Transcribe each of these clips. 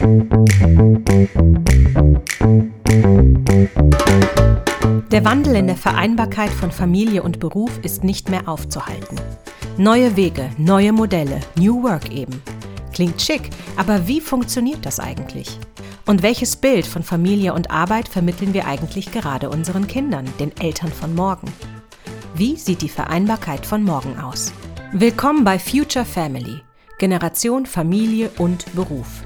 Der Wandel in der Vereinbarkeit von Familie und Beruf ist nicht mehr aufzuhalten. Neue Wege, neue Modelle, New Work eben. Klingt schick, aber wie funktioniert das eigentlich? Und welches Bild von Familie und Arbeit vermitteln wir eigentlich gerade unseren Kindern, den Eltern von morgen? Wie sieht die Vereinbarkeit von morgen aus? Willkommen bei Future Family, Generation Familie und Beruf.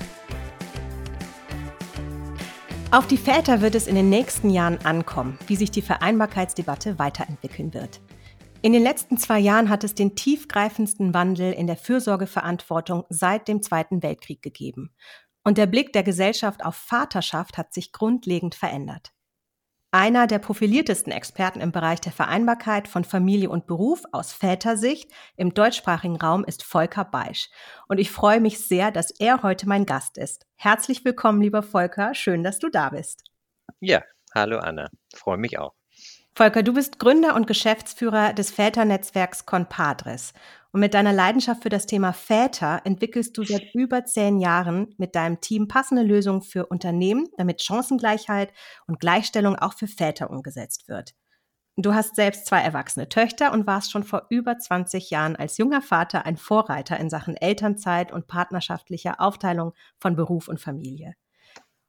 Auf die Väter wird es in den nächsten Jahren ankommen, wie sich die Vereinbarkeitsdebatte weiterentwickeln wird. In den letzten zwei Jahren hat es den tiefgreifendsten Wandel in der Fürsorgeverantwortung seit dem Zweiten Weltkrieg gegeben. Und der Blick der Gesellschaft auf Vaterschaft hat sich grundlegend verändert. Einer der profiliertesten Experten im Bereich der Vereinbarkeit von Familie und Beruf aus Vätersicht im deutschsprachigen Raum ist Volker Beisch. Und ich freue mich sehr, dass er heute mein Gast ist. Herzlich willkommen, lieber Volker. Schön, dass du da bist. Ja, hallo Anna. Freue mich auch. Volker, du bist Gründer und Geschäftsführer des Väternetzwerks Compadres. Und mit deiner Leidenschaft für das Thema Väter entwickelst du seit über zehn Jahren mit deinem Team passende Lösungen für Unternehmen, damit Chancengleichheit und Gleichstellung auch für Väter umgesetzt wird. Du hast selbst zwei erwachsene Töchter und warst schon vor über 20 Jahren als junger Vater ein Vorreiter in Sachen Elternzeit und partnerschaftlicher Aufteilung von Beruf und Familie.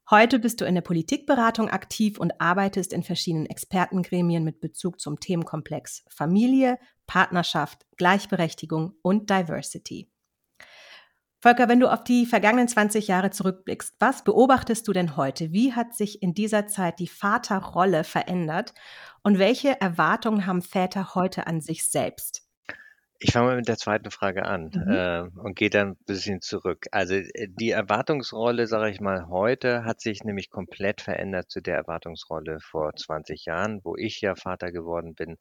Heute bist du in der Politikberatung aktiv und arbeitest in verschiedenen Expertengremien mit Bezug zum Themenkomplex Familie, Partnerschaft, Gleichberechtigung und Diversity. Volker, wenn du auf die vergangenen 20 Jahre zurückblickst, was beobachtest du denn heute? Wie hat sich in dieser Zeit die Vaterrolle verändert und welche Erwartungen haben Väter heute an sich selbst? Ich fange mal mit der zweiten Frage an mhm. äh, und gehe dann ein bisschen zurück. Also äh, die Erwartungsrolle, sage ich mal, heute hat sich nämlich komplett verändert zu der Erwartungsrolle vor 20 Jahren, wo ich ja Vater geworden bin.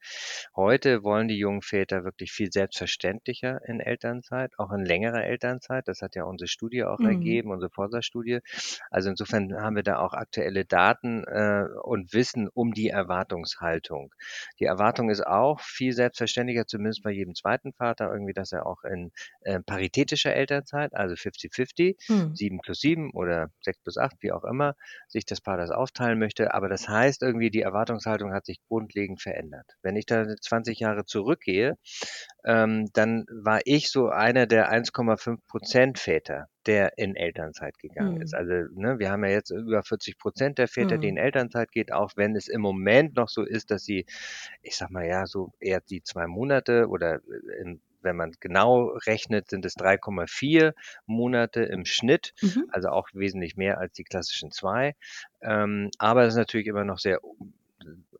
Heute wollen die jungen Väter wirklich viel selbstverständlicher in Elternzeit, auch in längerer Elternzeit. Das hat ja unsere Studie auch mhm. ergeben, unsere Forsa-Studie. Also insofern haben wir da auch aktuelle Daten äh, und Wissen um die Erwartungshaltung. Die Erwartung ist auch viel selbstverständlicher, zumindest bei jedem zweiten Vater irgendwie, dass er auch in äh, paritätischer Elternzeit, also 50-50, hm. 7 plus 7 oder 6 plus 8, wie auch immer, sich das Paar das aufteilen möchte. Aber das heißt irgendwie, die Erwartungshaltung hat sich grundlegend verändert. Wenn ich da 20 Jahre zurückgehe, ähm, dann war ich so einer der 1,5 Prozent Väter, der in Elternzeit gegangen mhm. ist. Also ne, wir haben ja jetzt über 40 Prozent der Väter, mhm. die in. Elternzeit geht, auch wenn es im Moment noch so ist, dass sie, ich sag mal ja, so eher die zwei Monate oder äh, in, wenn man genau rechnet, sind es 3,4 Monate im Schnitt, mhm. also auch wesentlich mehr als die klassischen zwei. Ähm, aber es ist natürlich immer noch sehr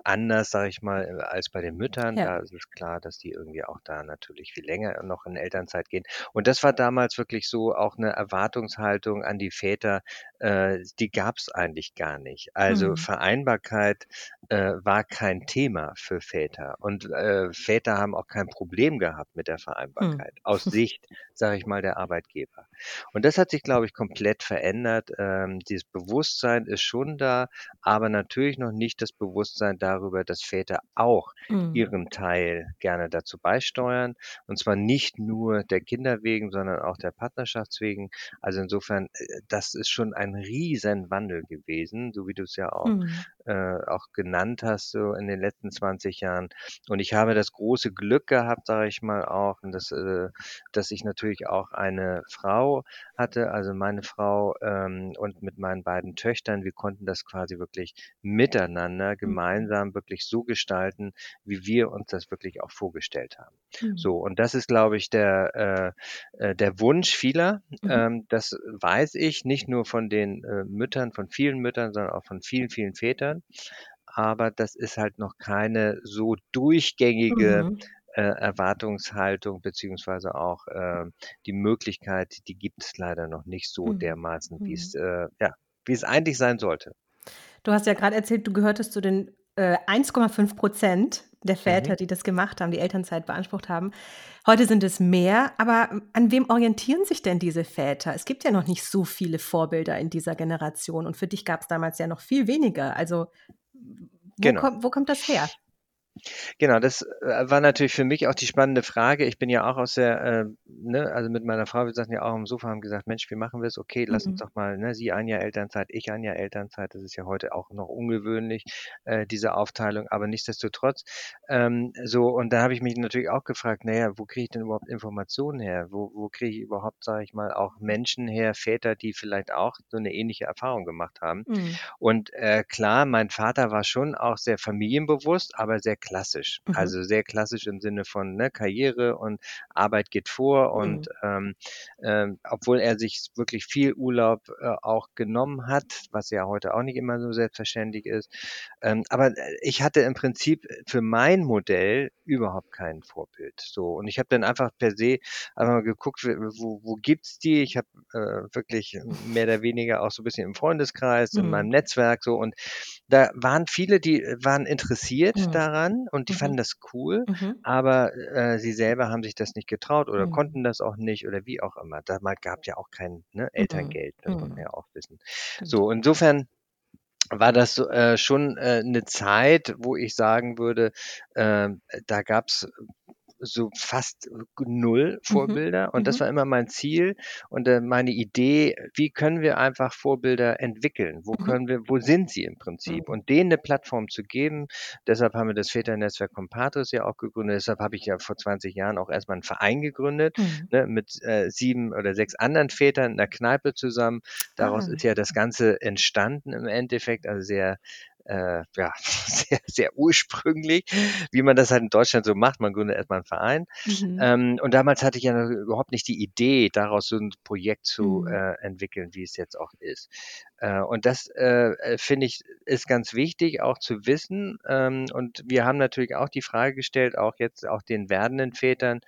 anders, sage ich mal, äh, als bei den Müttern. Ja. Da ist es klar, dass die irgendwie auch da natürlich viel länger noch in Elternzeit gehen. Und das war damals wirklich so auch eine Erwartungshaltung an die Väter, äh, die gab es eigentlich gar nicht. Also mhm. Vereinbarkeit äh, war kein Thema für Väter. Und äh, Väter haben auch kein Problem gehabt mit der mhm. Vereinbarkeit, mhm. aus Sicht, sage ich mal, der Arbeitgeber. Und das hat sich, glaube ich, komplett verändert. Ähm, dieses Bewusstsein ist schon da, aber natürlich noch nicht das Bewusstsein darüber, dass Väter auch mhm. ihren Teil gerne dazu beisteuern. Und zwar nicht nur der Kinder wegen, sondern auch der Partnerschafts wegen. Also insofern, äh, das ist schon ein riesen Wandel gewesen, so wie du es ja auch mhm äh, auch genannt hast, so in den letzten 20 Jahren. Und ich habe das große Glück gehabt, sage ich mal auch, und das, äh, dass ich natürlich auch eine Frau hatte, also meine Frau ähm, und mit meinen beiden Töchtern, wir konnten das quasi wirklich miteinander mhm. Gemeinsam wirklich so gestalten, wie wir uns das wirklich auch vorgestellt haben. Mhm. So, und das ist, glaube ich, der, äh, äh, der Wunsch vieler. Mhm. Ähm, das weiß ich nicht nur von den äh, Müttern, von vielen Müttern, sondern auch von vielen, vielen Vätern. Aber das ist halt noch keine so durchgängige mhm. äh, Erwartungshaltung beziehungsweise auch äh, die Möglichkeit, die gibt es leider noch nicht so mhm. dermaßen, wie es mhm. äh, ja, wie es eigentlich sein sollte. Du hast ja gerade erzählt, du gehörtest zu den äh, 1,5 Prozent der Väter, mhm. die das gemacht haben, die Elternzeit beansprucht haben. Heute sind es mehr, aber an wem orientieren sich denn diese Väter? Es gibt ja noch nicht so viele Vorbilder in dieser Generation und für dich gab es damals ja noch viel weniger. Also wo, genau. kommt, wo kommt das her? Genau, das äh, war natürlich für mich auch die spannende Frage. Ich bin ja auch aus der, äh, ne, also mit meiner Frau, wir saßen ja auch am Sofa, haben gesagt, Mensch, wie machen wir es? Okay, lass uns Mhm. doch mal, ne, sie ein Jahr Elternzeit, ich ein Jahr Elternzeit. Das ist ja heute auch noch ungewöhnlich, äh, diese Aufteilung, aber nichtsdestotrotz, ähm, so, und da habe ich mich natürlich auch gefragt, naja, wo kriege ich denn überhaupt Informationen her? Wo, wo kriege ich überhaupt, sage ich mal, auch Menschen her, Väter, die vielleicht auch so eine ähnliche Erfahrung gemacht haben? Mhm. Und äh, klar, mein Vater war schon auch sehr familienbewusst, aber sehr klassisch. Mhm. Also sehr klassisch im Sinne von ne, Karriere und Arbeit geht vor. Und Mhm. ähm, ähm, obwohl er sich wirklich viel Urlaub äh, auch genommen hat, was ja heute auch nicht immer so selbstverständlich ist. Ähm, aber äh, ich hatte im Prinzip für mein Modell überhaupt kein Vorbild. So und ich habe dann einfach per se einfach mal geguckt, wo, wo gibt's die? Ich habe äh, wirklich mehr oder weniger auch so ein bisschen im Freundeskreis, in meinem Mhm. Netzwerk so und da waren viele, die waren interessiert Mhm. daran und die fanden Mhm. das cool, Mhm. aber äh, sie selber haben sich das nicht getraut oder Mhm. konnten das auch nicht oder wie auch immer. Damals gab ja auch kein ne, Mhm. Elterngeld, das muss man Mhm. ja auch wissen. Stimmt. So, insofern war das so, äh, schon äh, eine Zeit, wo ich sagen würde, ähm, da gab's so fast null Mhm. Vorbilder und das Mhm. war immer mein Ziel und äh, meine Idee, wie können wir einfach Vorbilder entwickeln? Wo Mhm. können wir, wo sind sie im Prinzip? Mhm. Und denen eine Plattform zu geben. Deshalb haben wir das Väternetzwerk Compadres ja auch gegründet. Deshalb habe ich ja vor 20 Jahren auch erstmal einen Verein gegründet, Mhm. ne, mit äh, sieben oder sechs anderen Vätern in einer Kneipe zusammen. Daraus Ah. ist ja das Ganze entstanden im Endeffekt, also sehr äh, ja, sehr, sehr ursprünglich, wie man das halt in Deutschland so macht. Man gründet erstmal einen Verein. Mhm. Ähm, und damals hatte ich ja noch überhaupt nicht die Idee, daraus so ein Projekt zu Mhm. äh, entwickeln, wie es jetzt auch ist. Äh, und das äh, äh, finde ich ist ganz wichtig, auch zu wissen. Ähm, und wir haben natürlich auch die Frage gestellt, auch jetzt auch den werdenden Vätern,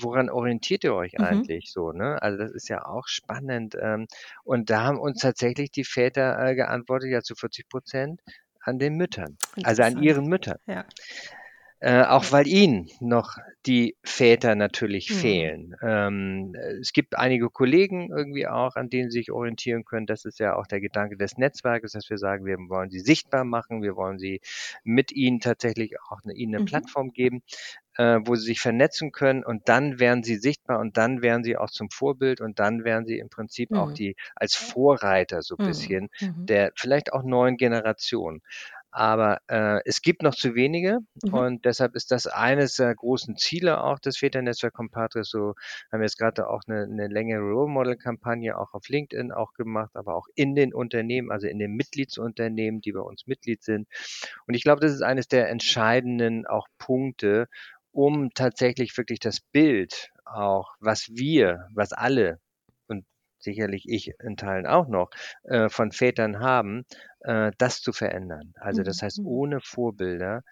woran orientiert ihr euch Mhm. eigentlich so, ne? Also das ist ja auch spannend. Ähm, und da haben uns tatsächlich die Väter äh, geantwortet, ja zu 40 Prozent an den Müttern, also an ihren Müttern. Ja. Äh, auch weil ihnen noch die Väter natürlich Mhm. fehlen. Ähm, es gibt einige Kollegen irgendwie auch, an denen sie sich orientieren können. Das ist ja auch der Gedanke des Netzwerkes, dass wir sagen, wir wollen sie sichtbar machen, wir wollen sie mit ihnen tatsächlich auch eine, ihnen eine Mhm. Plattform geben, äh, wo sie sich vernetzen können und dann werden sie sichtbar und dann werden sie auch zum Vorbild und dann werden sie im Prinzip auch Mhm. die als Vorreiter so ein Mhm. bisschen Mhm. der vielleicht auch neuen Generation. Aber äh, es gibt noch zu wenige Mhm. und deshalb ist das eines der großen Ziele auch des Väternetzwerk Compadres. So haben wir jetzt gerade auch eine, eine längere Role Model Kampagne auch auf LinkedIn auch gemacht, aber auch in den Unternehmen, also in den Mitgliedsunternehmen, die bei uns Mitglied sind. Und ich glaube, das ist eines der entscheidenden auch Punkte, um tatsächlich wirklich das Bild auch, was wir, was alle und sicherlich ich in Teilen auch noch äh, von Vätern haben, äh, das zu verändern. Also das Mhm. heißt, Mhm. ohne Vorbilder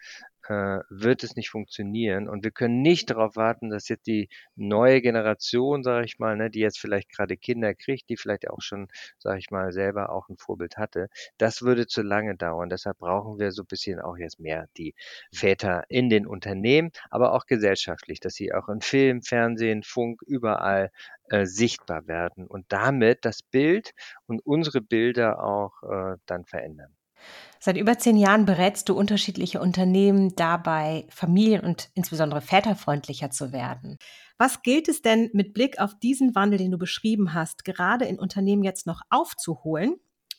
äh, wird es nicht funktionieren. Und wir können nicht darauf warten, dass jetzt die neue Generation, sage ich mal, ne, die jetzt vielleicht gerade Kinder kriegt, die vielleicht auch schon, sage ich mal, selber auch ein Vorbild hatte, das würde zu lange dauern. Deshalb brauchen wir so ein bisschen auch jetzt mehr die Väter in den Unternehmen, aber auch gesellschaftlich, dass sie auch in Film, Fernsehen, Funk, überall äh, sichtbar werden und damit das Bild und unsere Bilder auch äh, dann verändern. Seit über zehn Jahren berätst du unterschiedliche Unternehmen dabei, familien- und insbesondere väterfreundlicher zu werden. Was gilt es denn mit Blick auf diesen Wandel, den du beschrieben hast, gerade in Unternehmen jetzt noch aufzuholen?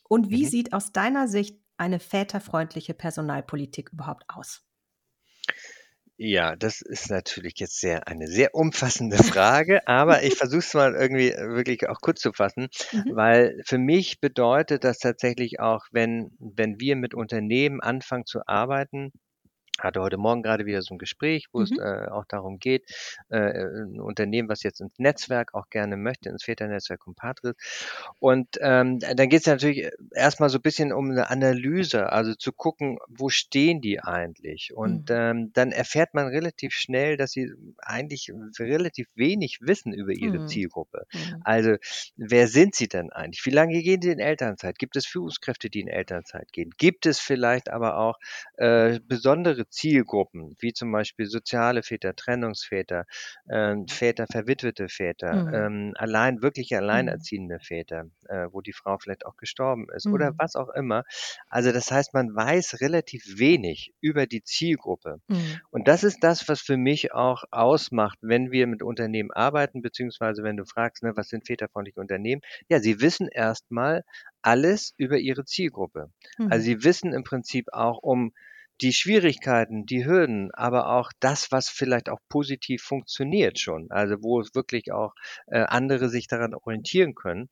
Und wie Mhm. sieht aus deiner Sicht eine väterfreundliche Personalpolitik überhaupt aus? Ja, das ist natürlich jetzt sehr eine sehr umfassende Frage, aber ich versuche es mal irgendwie äh, wirklich auch kurz zu fassen, Mhm. weil für mich bedeutet das tatsächlich auch, wenn wenn wir mit Unternehmen anfangen zu arbeiten hatte heute Morgen gerade wieder so ein Gespräch, wo es Mhm. äh, auch darum geht, äh, 'n Unternehmen, was jetzt ins Netzwerk auch gerne möchte, ins Väternetzwerk Compadres. Und, ähm, dann geht es natürlich erst mal so ein bisschen um eine Analyse, also zu gucken, wo stehen die eigentlich? Und, Mhm. ähm, dann erfährt man relativ schnell, dass sie eigentlich relativ wenig wissen über ihre Mhm. Zielgruppe. Mhm. Also, wer sind sie denn eigentlich? Wie lange gehen sie in Elternzeit? Gibt es Führungskräfte, die in Elternzeit gehen? Gibt es vielleicht aber auch, äh, besondere Zielgruppen, wie zum Beispiel soziale Väter, Trennungsväter, äh, Väter, verwitwete Väter, Mhm. ähm, allein, wirklich Mhm. alleinerziehende Väter, äh, wo die Frau vielleicht auch gestorben ist oder Mhm. was auch immer. Also das heißt, man weiß relativ wenig über die Zielgruppe. Mhm. Und das ist das, was für mich auch ausmacht, wenn wir mit Unternehmen arbeiten, beziehungsweise wenn du fragst, ne, was sind väterfreundliche Unternehmen? Ja, sie wissen erstmal alles über ihre Zielgruppe. Also Mhm. sie wissen im Prinzip auch um die Schwierigkeiten, die Hürden, aber auch das, was vielleicht auch positiv funktioniert schon. Also wo es wirklich auch äh, andere sich daran orientieren können.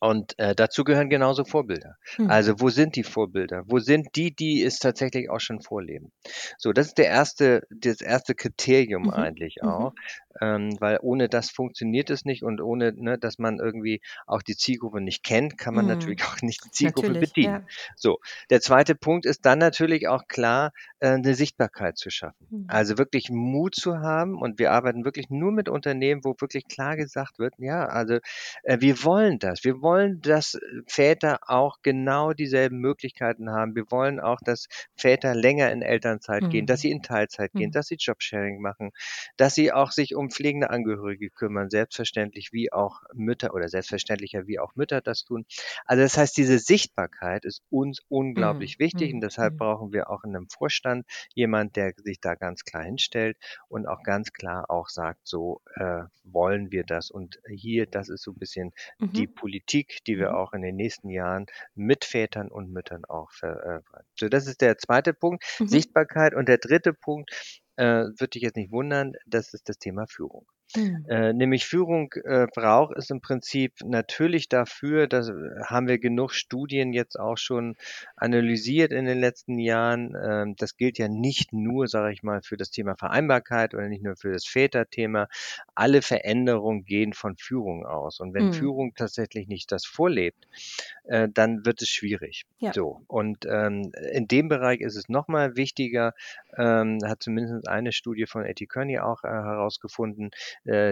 Und äh, dazu gehören genauso Vorbilder. Mhm. Also wo sind die Vorbilder? Wo sind die, die es tatsächlich auch schon vorleben? So, das ist der erste, das erste Kriterium Mhm. eigentlich Mhm. auch, ähm, weil ohne das funktioniert es nicht und ohne, ne, dass man irgendwie auch die Zielgruppe nicht kennt, kann man Mhm. natürlich auch nicht die Zielgruppe Natürlich, bedienen. ja. So, der zweite Punkt ist dann natürlich auch klar, äh, eine Sichtbarkeit zu schaffen. Mhm. Also wirklich Mut zu haben und wir arbeiten wirklich nur mit Unternehmen, wo wirklich klar gesagt wird, ja, also äh, wir wollen das. Wir wollen, dass Väter auch genau dieselben Möglichkeiten haben. Wir wollen auch, dass Väter länger in Elternzeit gehen, dass Mhm. sie in Teilzeit gehen, Mhm. dass sie Jobsharing machen, dass sie auch sich um pflegende Angehörige kümmern, selbstverständlich wie auch Mütter oder selbstverständlicher wie auch Mütter das tun. Also das heißt, diese Sichtbarkeit ist uns unglaublich Mhm. wichtig und Mhm. deshalb Mhm. brauchen wir auch in einem Vorstand jemand, der sich da ganz klar hinstellt und auch ganz klar auch sagt, so äh, wollen wir das und hier, das ist so ein bisschen die Mhm. Politik, die wir Mhm. auch in den nächsten Jahren mit Vätern und Müttern auch ver äh, so, das ist der zweite Punkt, Mhm. Sichtbarkeit und der dritte Punkt, äh, wird dich jetzt nicht wundern, das ist das Thema Führung. Mhm. Äh, nämlich Führung äh, braucht es im Prinzip natürlich dafür, das haben wir genug Studien jetzt auch schon analysiert in den letzten Jahren. Ähm, das gilt ja nicht nur, sage ich mal, für das Thema Vereinbarkeit oder nicht nur für das Väterthema. Alle Veränderungen gehen von Führung aus. Und wenn Mhm. Führung tatsächlich nicht das vorlebt, äh, dann wird es schwierig. Ja. So, und ähm, in dem Bereich ist es nochmal wichtiger, ähm, hat zumindest eine Studie von Etty Kearney auch äh, herausgefunden,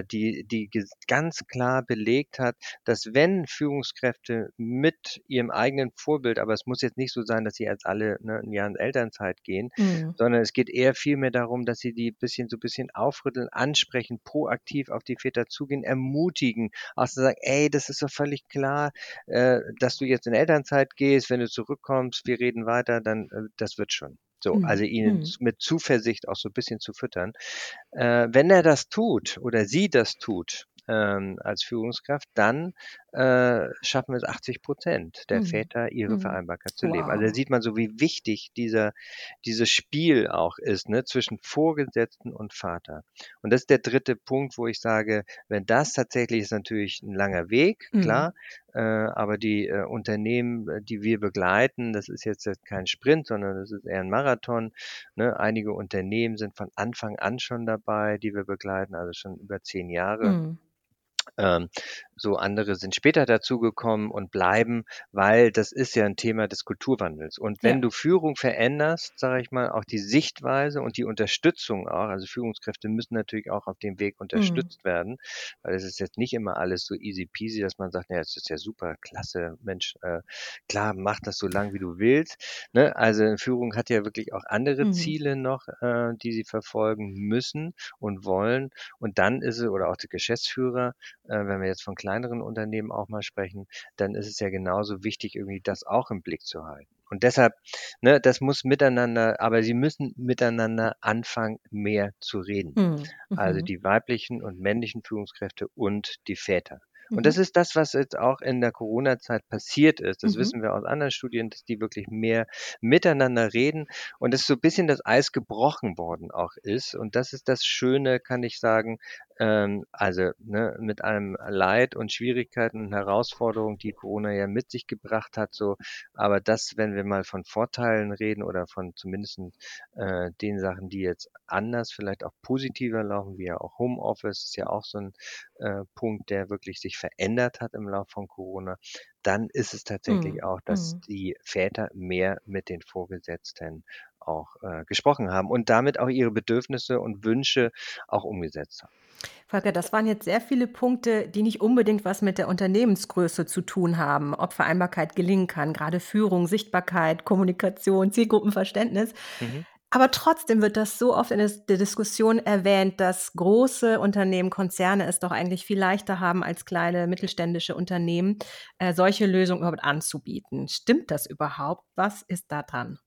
die, die ges- ganz klar belegt hat, dass wenn Führungskräfte mit ihrem eigenen Vorbild, aber es muss jetzt nicht so sein, dass sie als alle ne, ein Jahr in Elternzeit gehen, Mhm. sondern es geht eher vielmehr darum, dass sie die bisschen so ein bisschen aufrütteln, ansprechen, proaktiv auf die Väter zugehen, ermutigen, auch zu sagen, ey, das ist doch völlig klar, äh, dass du jetzt in Elternzeit gehst, wenn du zurückkommst, wir reden weiter, dann äh, das wird schon. So, also Mhm. ihnen Mhm. mit Zuversicht auch so ein bisschen zu füttern. Äh, wenn er das tut oder sie das tut ähm, als Führungskraft, dann äh, schaffen es 80 Prozent der Mhm. Väter, ihre Mhm. Vereinbarkeit zu leben. Also da Wow. sieht man so, wie wichtig dieser, dieses Spiel auch ist, ne, zwischen Vorgesetzten und Vater. Und das ist der dritte Punkt, wo ich sage, wenn das tatsächlich ist natürlich ein langer Weg, Mhm. klar, aber die äh, Unternehmen, äh, die wir begleiten, das ist jetzt kein Sprint, sondern das ist eher ein Marathon. Ne? Einige Unternehmen sind von Anfang an schon dabei, die wir begleiten, also schon über zehn Jahre. Mhm. Ähm, so andere sind später dazugekommen und bleiben, weil das ist ja ein Thema des Kulturwandels. Und wenn Ja. du Führung veränderst, sage ich mal, auch die Sichtweise und die Unterstützung auch, also Führungskräfte müssen natürlich auch auf dem Weg Mhm. unterstützt werden, weil es ist jetzt nicht immer alles so easy peasy, dass man sagt, ja, es ist ja super, klasse, Mensch, äh, klar, mach das so lang, wie du willst. Ne? Also Führung hat ja wirklich auch andere Mhm. Ziele noch, äh, die sie verfolgen müssen und wollen. Und dann ist es, oder auch der Geschäftsführer, äh, wenn wir jetzt von kleineren Unternehmen auch mal sprechen, dann ist es ja genauso wichtig, irgendwie das auch im Blick zu halten. Und deshalb, ne, das muss miteinander, aber sie müssen miteinander anfangen, mehr zu reden. Mhm. Also Mhm. die weiblichen und männlichen Führungskräfte und die Väter. Und das Mhm. ist das, was jetzt auch in der Corona-Zeit passiert ist. Das Mhm. wissen wir aus anderen Studien, dass die wirklich mehr miteinander reden und dass so ein bisschen das Eis gebrochen worden auch ist. Und das ist das Schöne, kann ich sagen, ähm, also ne, mit einem Leid und Schwierigkeiten und Herausforderungen, die Corona ja mit sich gebracht hat, so, aber das, wenn wir mal von Vorteilen reden oder von zumindest äh, den Sachen, die jetzt anders, vielleicht auch positiver laufen, wie ja auch Homeoffice, ist ja auch so ein äh, Punkt, der wirklich sich verändert hat im Laufe von Corona, dann ist es tatsächlich Mhm. auch, dass Mhm. die Väter mehr mit den Vorgesetzten auch äh, gesprochen haben und damit auch ihre Bedürfnisse und Wünsche auch umgesetzt haben. Volker, das waren jetzt sehr viele Punkte, die nicht unbedingt was mit der Unternehmensgröße zu tun haben, ob Vereinbarkeit gelingen kann, gerade Führung, Sichtbarkeit, Kommunikation, Zielgruppenverständnis. Mhm. Aber trotzdem wird das so oft in der Diskussion erwähnt, dass große Unternehmen, Konzerne es doch eigentlich viel leichter haben als kleine mittelständische Unternehmen, äh, solche Lösungen überhaupt anzubieten. Stimmt das überhaupt? Was ist da dran?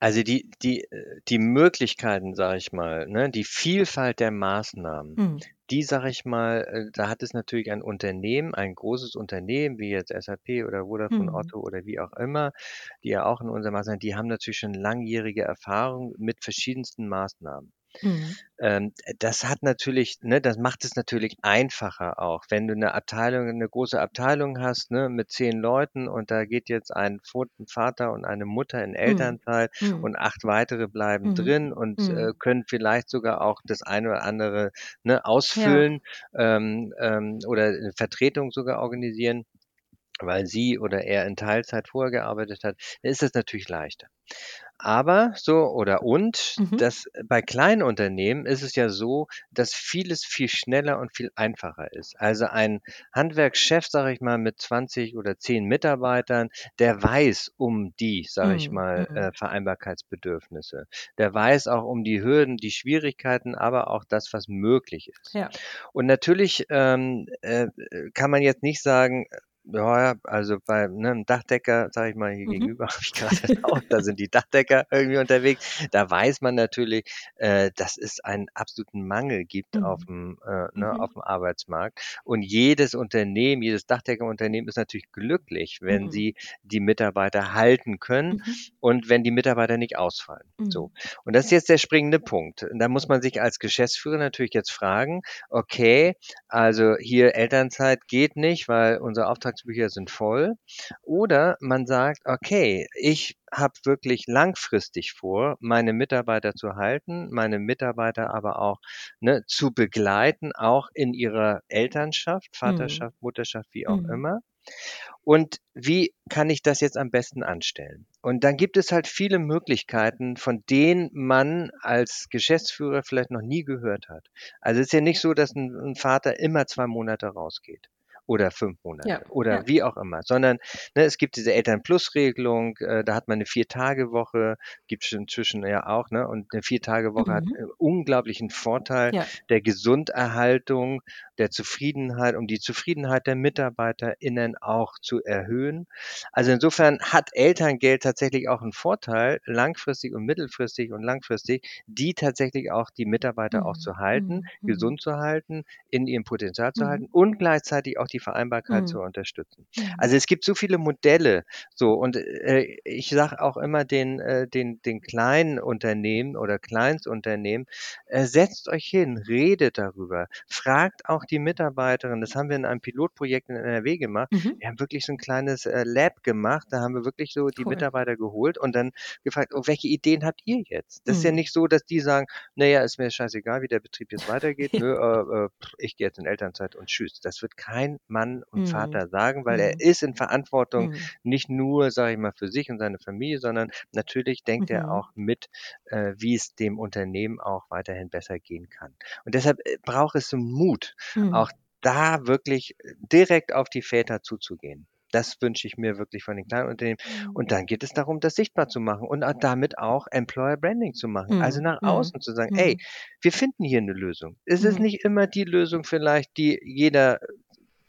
Also die die äh, die Möglichkeiten, sage ich mal, ne, die Vielfalt der Maßnahmen, Mhm. die sage ich mal, äh, da hat es natürlich ein Unternehmen, ein großes Unternehmen wie jetzt SAP oder Vodafone Mhm. Otto oder wie auch immer, die ja auch in unserem Maßnahmen die haben natürlich schon langjährige Erfahrung mit verschiedensten Maßnahmen. Mhm. Ähm, das hat natürlich ne, das macht es natürlich einfacher auch. Wenn du 'ne Abteilung 'ne große Abteilung hast, ne, mit 10 Leuten und da geht jetzt ein Vater und eine Mutter in Mhm. Elternzeit Mhm. und 8 weitere bleiben Mhm. drin und, äh, Mhm. können vielleicht sogar auch das eine oder andere, ne, Ja. ausfüllen, ähm, ähm, oder 'ne Vertretung sogar organisieren, weil sie oder er in Teilzeit vorher gearbeitet hat, dann ist das natürlich leichter. Aber so oder und, Mhm. das bei kleinen Unternehmen ist es ja so, dass vieles viel schneller und viel einfacher ist. Also, ein Handwerkschef, sage ich mal, mit 20 oder 10 Mitarbeitern, der weiß um die, sage ich Mhm. mal, Mhm. äh, Vereinbarkeitsbedürfnisse. Der weiß auch um die Hürden, die Schwierigkeiten, aber auch das, was möglich ist. Ja. Und natürlich, ähm, äh, äh, kann man jetzt nicht sagen, äh, ja, also bei, ne, 'nem Dachdecker, sage ich mal, hier Mhm. gegenüber habe ich das Haus, da sind die Dachdecker irgendwie unterwegs. Da weiß man natürlich, äh, dass es einen absoluten Mangel gibt Mhm. auf'm, äh, ne, Mhm. auf'm Arbeitsmarkt. Und jedes Unternehmen, jedes Dachdeckerunternehmen ist natürlich glücklich, wenn Mhm. sie die Mitarbeiter halten können Mhm. und wenn die Mitarbeiter nicht ausfallen. So. Mhm. Und das ist jetzt der springende Punkt. Da muss man sich als Geschäftsführer natürlich jetzt fragen: „Okay, also hier Elternzeit geht nicht, weil unsere Auftragsbücher sind voll.“ Oder man sagt: „Okay, ich habe wirklich langfristig vor, meine Mitarbeiter zu halten, meine Mitarbeiter aber auch, ne, zu begleiten, auch in ihrer Elternschaft, Mhm. Vaterschaft, Mutterschaft, wie auch Mhm. immer. Und wie kann ich das jetzt am besten anstellen?“ Und dann gibt es halt viele Möglichkeiten, von denen man als Geschäftsführer vielleicht noch nie gehört hat. Also, es ist ja nicht so, dass 'n 'n Vater immer 2 Monate rausgeht oder 5 Ja, Monate ja. oder wie auch immer, sondern, ne, es gibt diese Eltern-Plus-Regelung, äh, da hat man 'ne Vier-Tage-Woche, gibt's inzwischen ja auch, ne? Und 'ne Vier-Tage-Woche hat, Mhm. äh, unglaublichen Vorteil Ja. der Gesunderhaltung, der Zufriedenheit, um die Zufriedenheit der MitarbeiterInnen auch zu erhöhen. Also, insofern hat Elterngeld tatsächlich auch 'n Vorteil, langfristig und mittelfristig und langfristig, die tatsächlich auch die Mitarbeiter auch Mhm. zu halten, Mhm. Mhm. gesund zu halten, in ihrem Potenzial zu halten Mhm. und gleichzeitig auch die Vereinbarkeit zu Mhm. unterstützen. Mhm. Also, es gibt so viele Modelle, so und, äh, ich sage auch immer den äh, den den kleinen Unternehmen oder Kleinstunternehmen: „Äh, setzt euch hin, redet darüber, fragt auch die Mitarbeiterin.“ Das haben wir in einem Pilotprojekt in NRW gemacht. Mhm. Wir haben wirklich so 'n kleines, äh, Lab gemacht. Da haben wir wirklich so die Cool. Mitarbeiter geholt und dann gefragt: „Oh, welche Ideen habt ihr jetzt?“ Das ist ja Mhm. nicht so, dass die sagen: „Na ja, ist mir scheißegal, wie der Betrieb jetzt weitergeht. Nö, äh, äh, ich gehe jetzt in Elternzeit und tschüss.“ Das wird kein Mann und Mhm. Vater sagen, weil er Mhm. ist in Verantwortung Mhm. nicht nur, sage ich mal, für sich und seine Familie, sondern natürlich denkt er Mhm. auch mit, äh, wie es dem Unternehmen auch weiterhin besser gehen kann. Und deshalb, äh, braucht es so Mut, Mhm. auch da wirklich direkt auf die Väter zuzugehen. Das wünsche ich mir wirklich von den kleinen Unternehmen. Mhm. Und dann geht es darum, das sichtbar zu machen und damit auch Employer Branding zu machen. Also, Mhm. nach Mhm. außen zu sagen: „Ey, Mhm. wir finden hier 'ne Lösung.“ Es ist Mhm. nicht immer die Lösung vielleicht, die jeder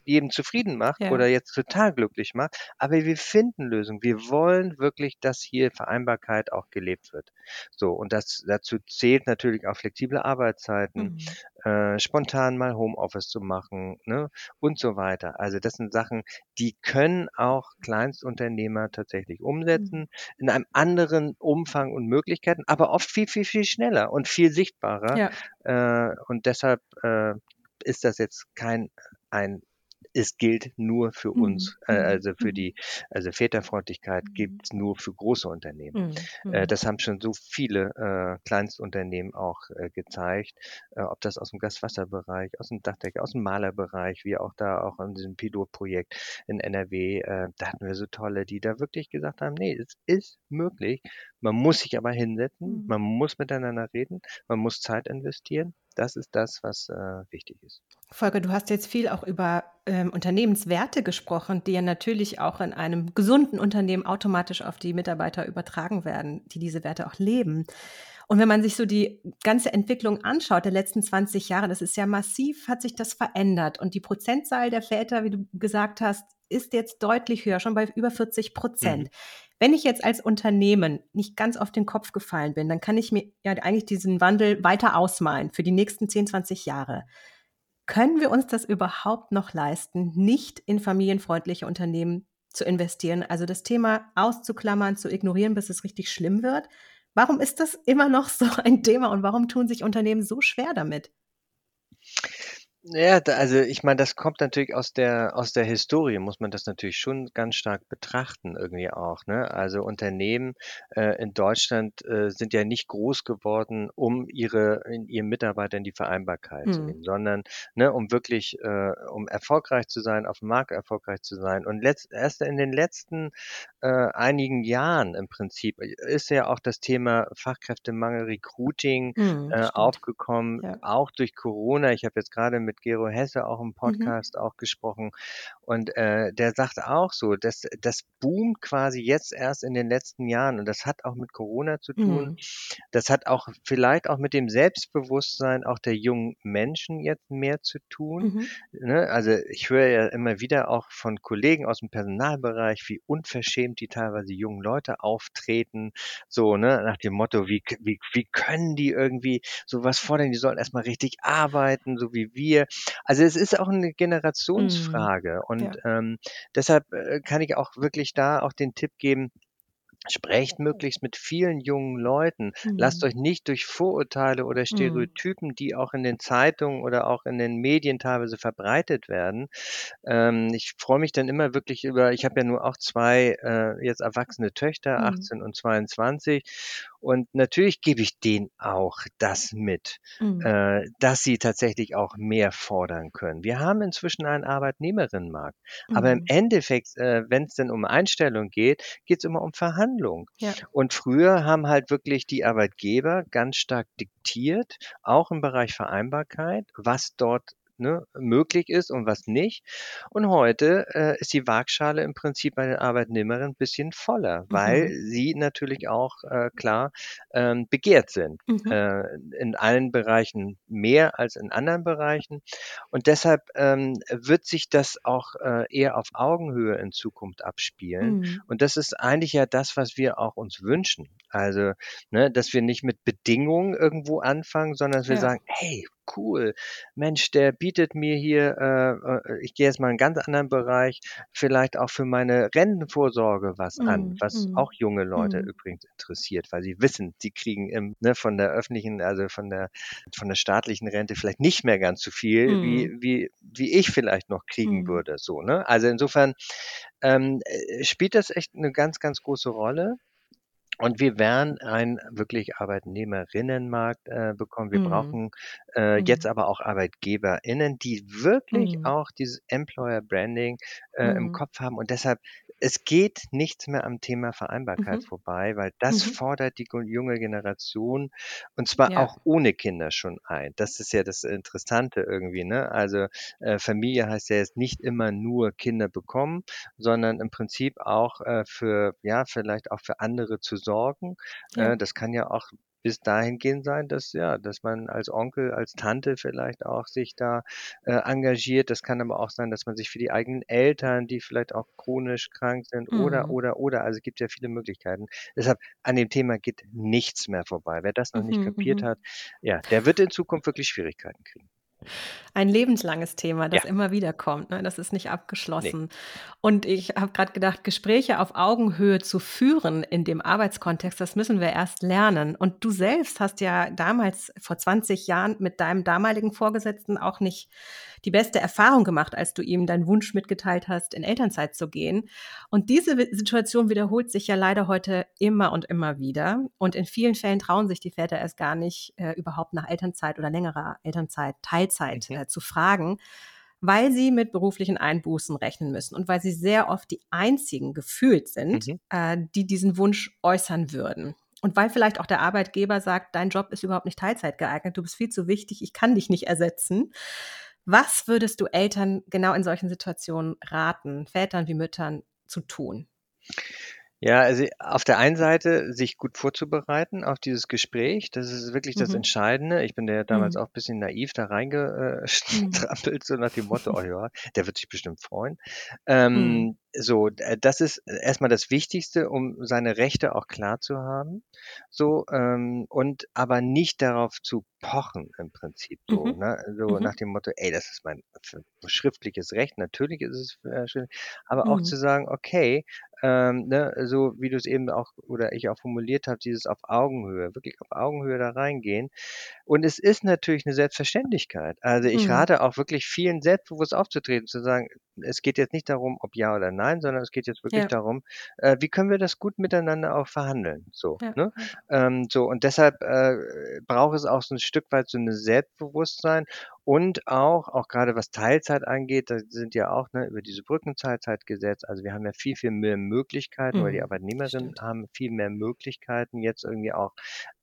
jeden zufrieden macht oder Ja. jetzt total glücklich macht, aber wir finden Lösungen. Wir wollen wirklich, dass hier Vereinbarkeit auch gelebt wird. So, und das dazu zählt natürlich auch flexible Arbeitszeiten, Mhm. äh, spontan mal Homeoffice zu machen, ne, und so weiter. Also, das sind Sachen, die können auch Kleinstunternehmer tatsächlich Mhm. umsetzen in einem anderen Umfang und Möglichkeiten, aber oft viel, viel, viel schneller und viel sichtbarer. Ja. Äh, und deshalb, äh, ist das jetzt kein ein es gilt nur für Mhm. uns, äh, Mhm. also für Mhm. die also Väterfreundlichkeit Mhm. gibt's nur für große Unternehmen. Mhm. Äh, Mhm. das haben schon so viele, äh, Kleinstunternehmen auch, äh, gezeigt, äh, ob das aus'm Gaswasserbereich, aus'm Dachdecker, aus'm Malerbereich, wie auch da auch in diesem Pilotprojekt in NRW. Äh, da hatten wir so tolle, die da wirklich gesagt haben: „Ne, es ist möglich. Man muss sich aber hinsetzen, Mhm. man muss miteinander reden, man muss Zeit investieren.“ Das ist das, was, äh, wichtig ist. Volker, du hast jetzt viel auch über ähm, Unternehmenswerte gesprochen, die ja natürlich auch in einem gesunden Unternehmen automatisch auf die Mitarbeiter übertragen werden, die diese Werte auch leben. Und wenn man sich so die ganze Entwicklung anschaut der letzten 20 Jahre, das ist ja massiv, hat sich das verändert. Und die Prozentzahl der Väter, wie du gesagt hast, ist jetzt deutlich höher, schon bei über 40 Prozent. Mhm. Wenn ich jetzt als Unternehmen nicht ganz auf den Kopf gefallen bin, dann kann ich mir ja eigentlich diesen Wandel weiter ausmalen für die nächsten 10, 20 Jahre. Können wir uns das überhaupt noch leisten, nicht in familienfreundliche Unternehmen zu investieren? Also das Thema auszuklammern, zu ignorieren, bis es richtig schlimm wird? Warum ist das immer noch so ein Thema und warum tun sich Unternehmen so schwer damit? Ja, da also ich meine, das kommt natürlich aus der aus der Historie muss man das natürlich schon ganz stark betrachten irgendwie auch, ne? Also Unternehmen, äh, in Deutschland, äh, sind ja nicht groß geworden, um ihre in ihren Mitarbeitern die Vereinbarkeit zu Mhm. nehmen, sondern, ne, um wirklich, äh um erfolgreich zu sein, auf dem Markt erfolgreich zu sein. Und letzt erst in den letzten, äh, einigen Jahren im Prinzip ist ja auch das Thema Fachkräftemangel, Recruiting, Mhm, äh, stimmt. aufgekommen, Ja. auch durch Corona. Ich habe jetzt gerade mit Gero Hesse auch im Mhm. Podcast auch gesprochen und, äh, der sagt auch so, dass das boomt quasi jetzt erst in den letzten Jahren und das hat auch mit Corona zu tun. Mhm. Das hat auch vielleicht auch mit dem Selbstbewusstsein auch der jungen Menschen jetzt mehr zu tun, Mhm. ne? Also, ich höre ja immer wieder auch von Kollegen aus'm Personalbereich, wie unverschämt die teilweise jungen Leute auftreten, so, ne, nach dem Motto: „Wie wie wie können die irgendwie so was fordern? Die sollen erst mal richtig arbeiten, so wie wir.“ Also, es ist auch 'ne Mhm. Generationsfrage und, Ja. ähm, deshalb, äh, kann ich auch wirklich da auch den Tipp geben Sprecht möglichst mit vielen jungen Leuten. Lasst Mhm. euch nicht durch Vorurteile oder Mhm. Stereotypen, die auch in den Zeitungen oder auch in den Medien teilweise verbreitet werden ähm, ich freue mich dann immer wirklich über ich habe ja nur auch 2, äh, jetzt erwachsene Töchter, Mhm. 18 und 22. Und natürlich gebe ich denen auch das mit, Mhm. äh, dass sie tatsächlich auch mehr fordern können. Wir haben inzwischen einen Arbeitnehmerinnenmarkt, aber im Mhm. Endeffekt, äh, wenn's denn um Einstellung geht, geht's immer um Verhandlung. Ja. Und früher haben halt wirklich die Arbeitgeber ganz stark diktiert, auch im Bereich Vereinbarkeit, was dort, ne, möglich ist und was nicht. Und heute, äh, ist die Waagschale im Prinzip bei den Arbeitnehmerinnen bisschen voller, weil Mhm. sie natürlich auch, äh, klar, ähm, begehrt sind, Mhm. äh, in allen Bereichen mehr als in anderen Bereichen. Und deshalb, ähm, wird sich das auch, äh, eher auf Augenhöhe in Zukunft abspielen. Mhm. Und das ist eigentlich ja das, was wir auch uns wünschen. Also, ne, dass wir nicht mit Bedingungen irgendwo anfangen, sondern dass wir Ja. sagen: „Hey, cool, Mensch, der bietet mir hier, äh, äh ich gehe jetzt mal in 'n ganz anderen Bereich, vielleicht auch für meine Rentenvorsorge was an“, Mhm. was Mhm. auch junge Leute Mhm. übrigens interessiert, weil sie wissen, sie kriegen im ne, von der öffentlichen also von der von der staatlichen Rente vielleicht nicht mehr ganz so viel, wie Mhm. wie wie ich vielleicht noch kriegen Mhm. würde, so, ne? Also, insofern, ähm, äh, spielt das echt 'ne ganz, ganz große Rolle. Und wir werden einen wirklich Arbeitnehmerinnenmarkt, äh, bekommen. Wir Mhm. brauchen, äh, jetzt Mhm. aber auch ArbeitgeberInnen, die wirklich Mhm. auch dieses Employer Branding, äh, im Mhm. Kopf haben. Und deshalb es geht nichts mehr am Thema Vereinbarkeit Mhm. vorbei, weil das Mhm. fordert die junge Generation und zwar Ja. auch ohne Kinder schon ein. Das ist ja das Interessante irgendwie, ne? Also, äh, Familie heißt ja jetzt nicht immer nur Kinder bekommen, sondern im Prinzip auch, äh, für ja, vielleicht auch für andere zu sorgen. Äh, Ja. das kann ja auch bis dahingehend sein, dass ja, dass man als Onkel, als Tante vielleicht auch sich da, äh, engagiert. Das kann aber auch sein, dass man sich für die eigenen Eltern, die vielleicht auch chronisch krank sind oder, Mhm. oder, oder. Also, es gibt ja viele Möglichkeiten. Deshalb, an dem Thema geht nichts mehr vorbei. Wer das noch nicht Mhm. kapiert Mhm. hat, ja, der wird in Zukunft wirklich Schwierigkeiten kriegen. Ein lebenslanges Thema, Ja. das immer wieder kommt, ne? Das ist nicht abgeschlossen. Und ich habe grad gedacht, Gespräche auf Augenhöhe zu führen in dem Arbeitskontext, das müssen wir erst lernen. Und du selbst hast ja damals vor 20 Jahren mit deinem damaligen Vorgesetzten auch nicht die beste Erfahrung gemacht, als du ihm deinen Wunsch mitgeteilt hast, in Elternzeit zu gehen. Und diese Situation wiederholt sich ja leider heute immer und immer wieder. Und in vielen Fällen trauen sich die Väter erst gar nicht, äh, überhaupt nach Elternzeit oder längerer Elternzeit, Teilzeit, äh, zu fragen, weil sie mit beruflichen Einbußen rechnen müssen und weil sie sehr oft die einzigen gefühlt sind, Mhm. äh, die diesen Wunsch äußern würden. Und weil vielleicht auch der Arbeitgeber sagt: „Dein Job ist überhaupt nicht Teilzeit geeignet, du bist viel zu wichtig, ich kann dich nicht ersetzen.“ Was würdest du Eltern genau in solchen Situationen raten, Vätern wie Müttern, zu tun? Ja, also auf der einen Seite sich gut vorzubereiten auf dieses Gespräch, das ist wirklich das Mhm. Entscheidende. Ich bin ja damals Mhm. auch ein bisschen naiv da reingestrampelt, Mhm. so nach dem Motto: „Oh ja, der wird sich bestimmt freuen.“ Mhm. Ähm, so, äh, das ist erst mal das Wichtigste, um seine Rechte auch klar zu haben, so, ähm, und aber nicht darauf zu pochen im Prinzip so, Mhm. ne? So nach Mhm. dem Motto: „Ey, das ist mein f schriftliches Recht.“ Natürlich ist es, äh, schön, aber auch zu Mhm. sagen: „Okay, ähm, ne, so wie du es eben auch oder ich auch formuliert habe, dieses auf Augenhöhe, wirklich auf Augenhöhe da reingehen. Und es ist natürlich 'ne Selbstverständlichkeit. Also, ich Mhm. rate auch wirklich vielen selbstbewusst aufzutreten, zu sagen: „Es geht jetzt nicht darum, ob ja oder nein, sondern es geht jetzt wirklich Ja. darum, äh, wie können wir das gut miteinander auch verhandeln?“ So, Ja, ne? Ähm, so und deshalb, äh, braucht es auch so 'n Stück weit so 'ne Selbstbewusstsein und auch auch grade was Teilzeit angeht, da sind ja auch, ne, über diese Brückenteilzeitgesetz also, wir haben ja viel, viel mehr Möglichkeiten oder die Mhm. Arbeitnehmerinnen Stimmt. haben viel mehr Möglichkeiten, jetzt irgendwie auch,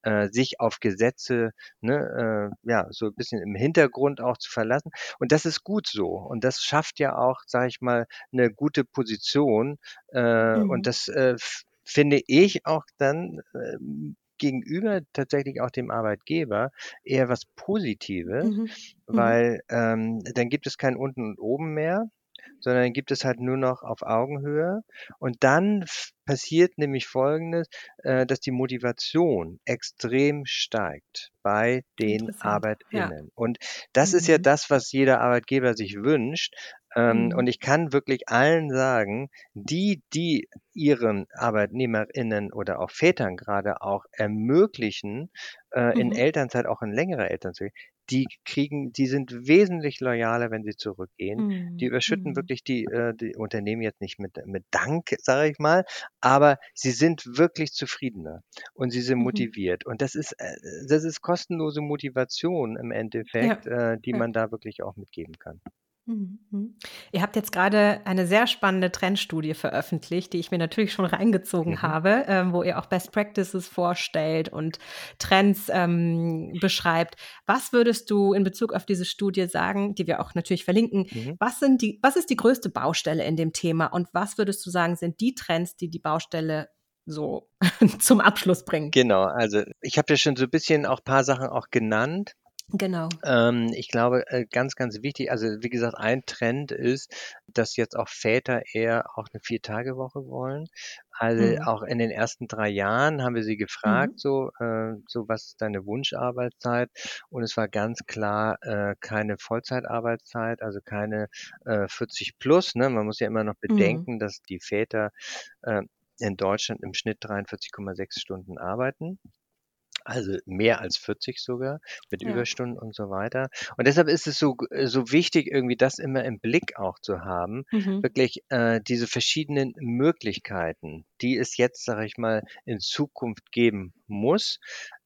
äh, sich auf Gesetze, ne, äh, ja, so 'n bisschen im Hintergrund auch zu verlassen. Und das ist gut so. Und das schafft ja auch, sage ich mal, 'ne gute Position. Äh, und Mhm. das, äh, finde ich auch dann, ähm, gegenüber tatsächlich auch dem Arbeitgeber eher was Positives, Mhm. Mhm. weil, ähm, dann gibt es kein Unten und Oben mehr, sondern gibt es halt nur noch auf Augenhöhe. Und dann passiert nämlich Folgendes, äh, dass die Motivation extrem steigt bei den Interessant, ja. ArbeitInnen. Und das ist ja Mhm. das, was jeder Arbeitgeber sich wünscht. Ähm, und Mhm. ich kann wirklich allen sagen, die, die ihren ArbeitnehmerInnen oder auch Vätern grade auch ermöglichen, äh, in Mhm. Elternzeit auch in längere Elternzeit die kriegen die sind wesentlich loyaler, wenn sie zurückgehen. Die Mhm. überschütten Mhm. wirklich die äh, die Unternehmen jetzt nicht mit mit Dank, sage ich mal, aber sie sind wirklich zufriedener und sie sind Mhm. motiviert. Und das ist äh, das ist kostenlose Motivation im Ja, Endeffekt, äh, die ja. man da wirklich auch mitgeben kann. Mhm. Ihr habt jetzt grade eine sehr spannende Trendstudie veröffentlicht, die ich mir natürlich schon reingezogen Mhm. habe, ähm, wo ihr auch Best Practices vorstellt und Trends, ähm, beschreibt. Was würdest du in Bezug auf diese Studie sagen, die wir auch natürlich verlinken, Mhm. was sind die was ist die größte Baustelle in dem Thema und was würdest du sagen, sind die Trends, die die Baustelle so zum Abschluss bringen? Genau, also, ich habe ja schon so bisschen auch paar Sachen auch genannt. Genau. Ähm, ich glaube, äh, ganz, ganz wichtig also, wie gesagt, ein Trend ist, dass jetzt auch Väter eher auch 'ne Vier-Tage-Woche wollen. Also, Mhm. auch in den ersten 3 Jahren haben wir sie gefragt Mhm. so, äh, so: „Was ist deine Wunscharbeitszeit?“ Und es war ganz klar, äh, keine Vollzeitarbeitszeit, also, keine, äh, 40 plus, ne? Man muss ja immer noch Mhm. bedenken, dass die Väter, äh, in Deutschland im Schnitt 43,6 Stunden arbeiten, also, mehr als 40 sogar mit Ja. Überstunden und so weiter. Und deshalb ist es so äh, so wichtig, irgendwie das immer im Blick auch zu haben, Mhm. wirklich, äh, diese verschiedenen Möglichkeiten, die es jetzt, sage ich mal, in Zukunft geben muss.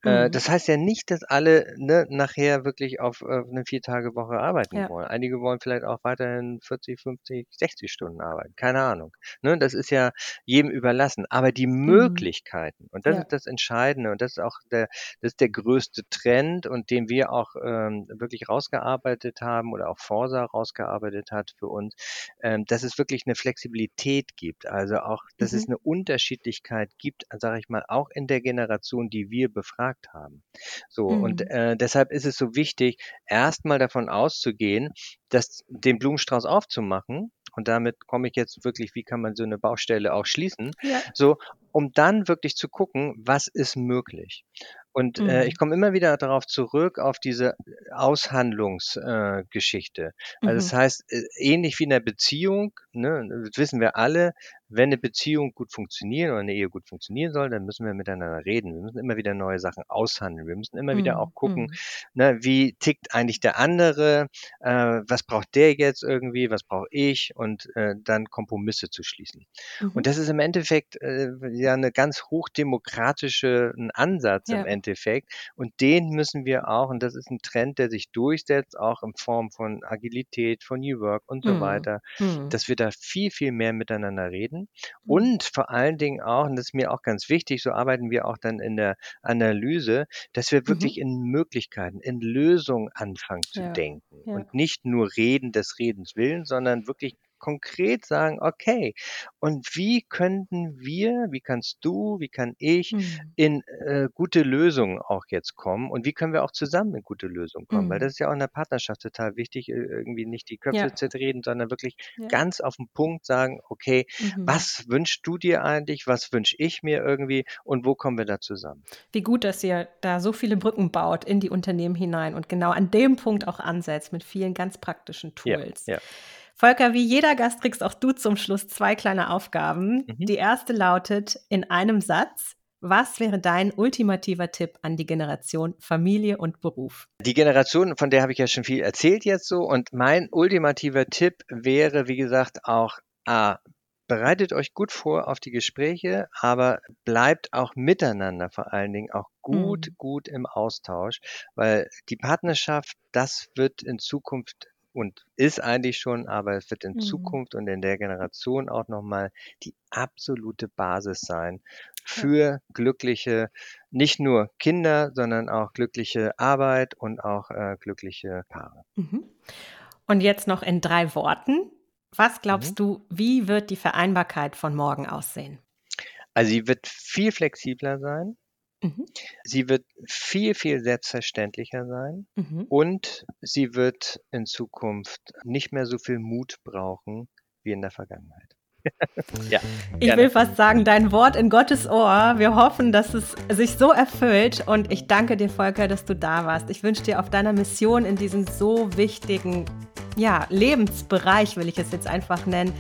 Äh, Mhm. das heißt ja nicht, dass alle, ne, nachher wirklich auf, äh, 'ne Vier-Tage-Woche arbeiten Ja. wollen. Einige wollen vielleicht auch weiterhin 40, 50, 60 Stunden arbeiten, keine Ahnung, ne? Das ist ja jedem überlassen. Aber die Mhm. Möglichkeiten, und das Ja. ist das Entscheidende und das ist auch der das ist der größte Trend und den wir auch, ähm, wirklich rausgearbeitet haben oder auch Forsa rausgearbeitet hat für uns, ähm, dass es wirklich 'ne Flexibilität gibt. Also, auch, dass es Mhm. 'ne Unterschiedlichkeit gibt, sage ich mal, auch in der Generation, die wir befragt haben. So, und, Mhm. äh, deshalb ist es so wichtig, erst mal davon auszugehen, dass den Blumenstrauß aufzumachen und damit komme ich jetzt wirklich wie kann man so 'ne Baustelle auch schließen, Ja. so, um dann wirklich zu gucken, was ist möglich? Und, äh, ich Mhm. komme immer wieder darauf zurück auf diese Aushandlungs äh, Geschichte. Also, das Mhm. heißt, äh, ähnlich wie in 'ner Beziehung, ne, das wissen wir alle, wenn 'ne Beziehung gut funktionieren oder 'ne Ehe gut funktionieren soll, dann müssen wir miteinander reden. Wir müssen immer wieder neue Sachen aushandeln. Wir müssen immer wieder auch Mhm, gucken, mhm. ne, wie tickt eigentlich der andere? Äh, was braucht der jetzt irgendwie? Was brauche ich? Und, äh, dann Kompromisse zu schließen. Und Mhm. das ist im Endeffekt, äh, ja 'ne ganz hochdemokratische 'n Ansatz im Ja. Endeffekt. Und den müssen wir auch und das ist 'n Trend, der sich durchsetzt, auch in Form von Agilität, von New Work und so Mhm, weiter, mhm. dass wir da viel, viel mehr miteinander reden wollen. Mhm. Und vor allen Dingen auch, und das ist mir auch ganz wichtig, so arbeiten wir auch dann in der Analyse, dass wir wirklich mhm. in Möglichkeiten, in Lösungen anfangen zu ja. denken und nicht nur reden des Redens willen, sondern wirklich konkret sagen, okay, und wie könnten wir, wie kannst du, wie kann ich mhm. in äh, gute Lösungen auch jetzt kommen und wie können wir auch zusammen in gute Lösungen kommen, mhm. weil das ist ja auch in der Partnerschaft total wichtig, irgendwie nicht die Köpfe ja. zerreden, sondern wirklich ja. ganz auf den Punkt sagen, okay, mhm. was wünschst du dir eigentlich, was wünsche ich mir irgendwie und wo kommen wir da zusammen? Wie gut, dass ihr da so viele Brücken baut in die Unternehmen hinein und genau an dem Punkt auch ansetzt mit vielen ganz praktischen Tools. Ja, ja. Volker, wie jeder Gast kriegst auch du zum Schluss zwei kleine Aufgaben. Mhm. Die erste lautet in einem Satz, was wäre dein ultimativer Tipp an die Generation Familie und Beruf? Die Generation, von der habe ich ja schon viel erzählt jetzt so. Und mein ultimativer Tipp wäre, wie gesagt, auch A, bereitet euch gut vor auf die Gespräche, aber bleibt auch miteinander vor allen Dingen auch gut, mhm. gut im Austausch, weil die Partnerschaft, das wird in Zukunft und ist eigentlich schon, aber es wird in mhm. Zukunft und in der Generation auch nochmal die absolute Basis sein für glückliche, nicht nur Kinder, sondern auch glückliche Arbeit und auch äh, glückliche Paare. Mhm. Und jetzt noch in drei Worten. Was glaubst mhm. du, wie wird die Vereinbarkeit von morgen aussehen? Also sie wird viel flexibler sein. Mhm. Sie wird viel, viel selbstverständlicher sein mhm. und sie wird in Zukunft nicht mehr so viel Mut brauchen wie in der Vergangenheit. ja, ich will fast sagen, dein Wort in Gottes Ohr. Wir hoffen, dass es sich so erfüllt. Und ich danke dir, Volker, dass du da warst. Ich wünsche dir auf deiner Mission in diesem so wichtigen ja, Lebensbereich, will ich es jetzt einfach nennen,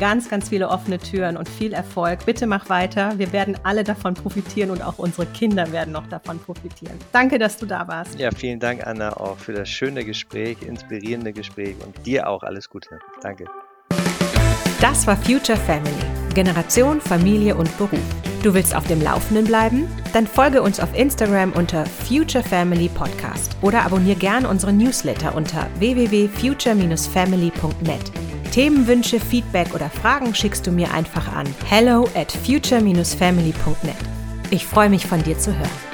ganz, ganz viele offene Türen und viel Erfolg. Bitte mach weiter. Wir werden alle davon profitieren und auch unsere Kinder werden noch davon profitieren. Danke, dass du da warst. Ja, vielen Dank, Anna, auch für das schöne Gespräch, inspirierende Gespräch und dir auch alles Gute. Danke. Das war Future Family. Generation, Familie und Beruf. Du willst auf dem Laufenden bleiben? Dann folge uns auf Instagram unter Future Family Podcast oder abonniere gern unsere Newsletter unter www.future-family.net. Themenwünsche, Feedback oder Fragen schickst du mir einfach an hello at future-family.net. Ich freue mich von dir zu hören.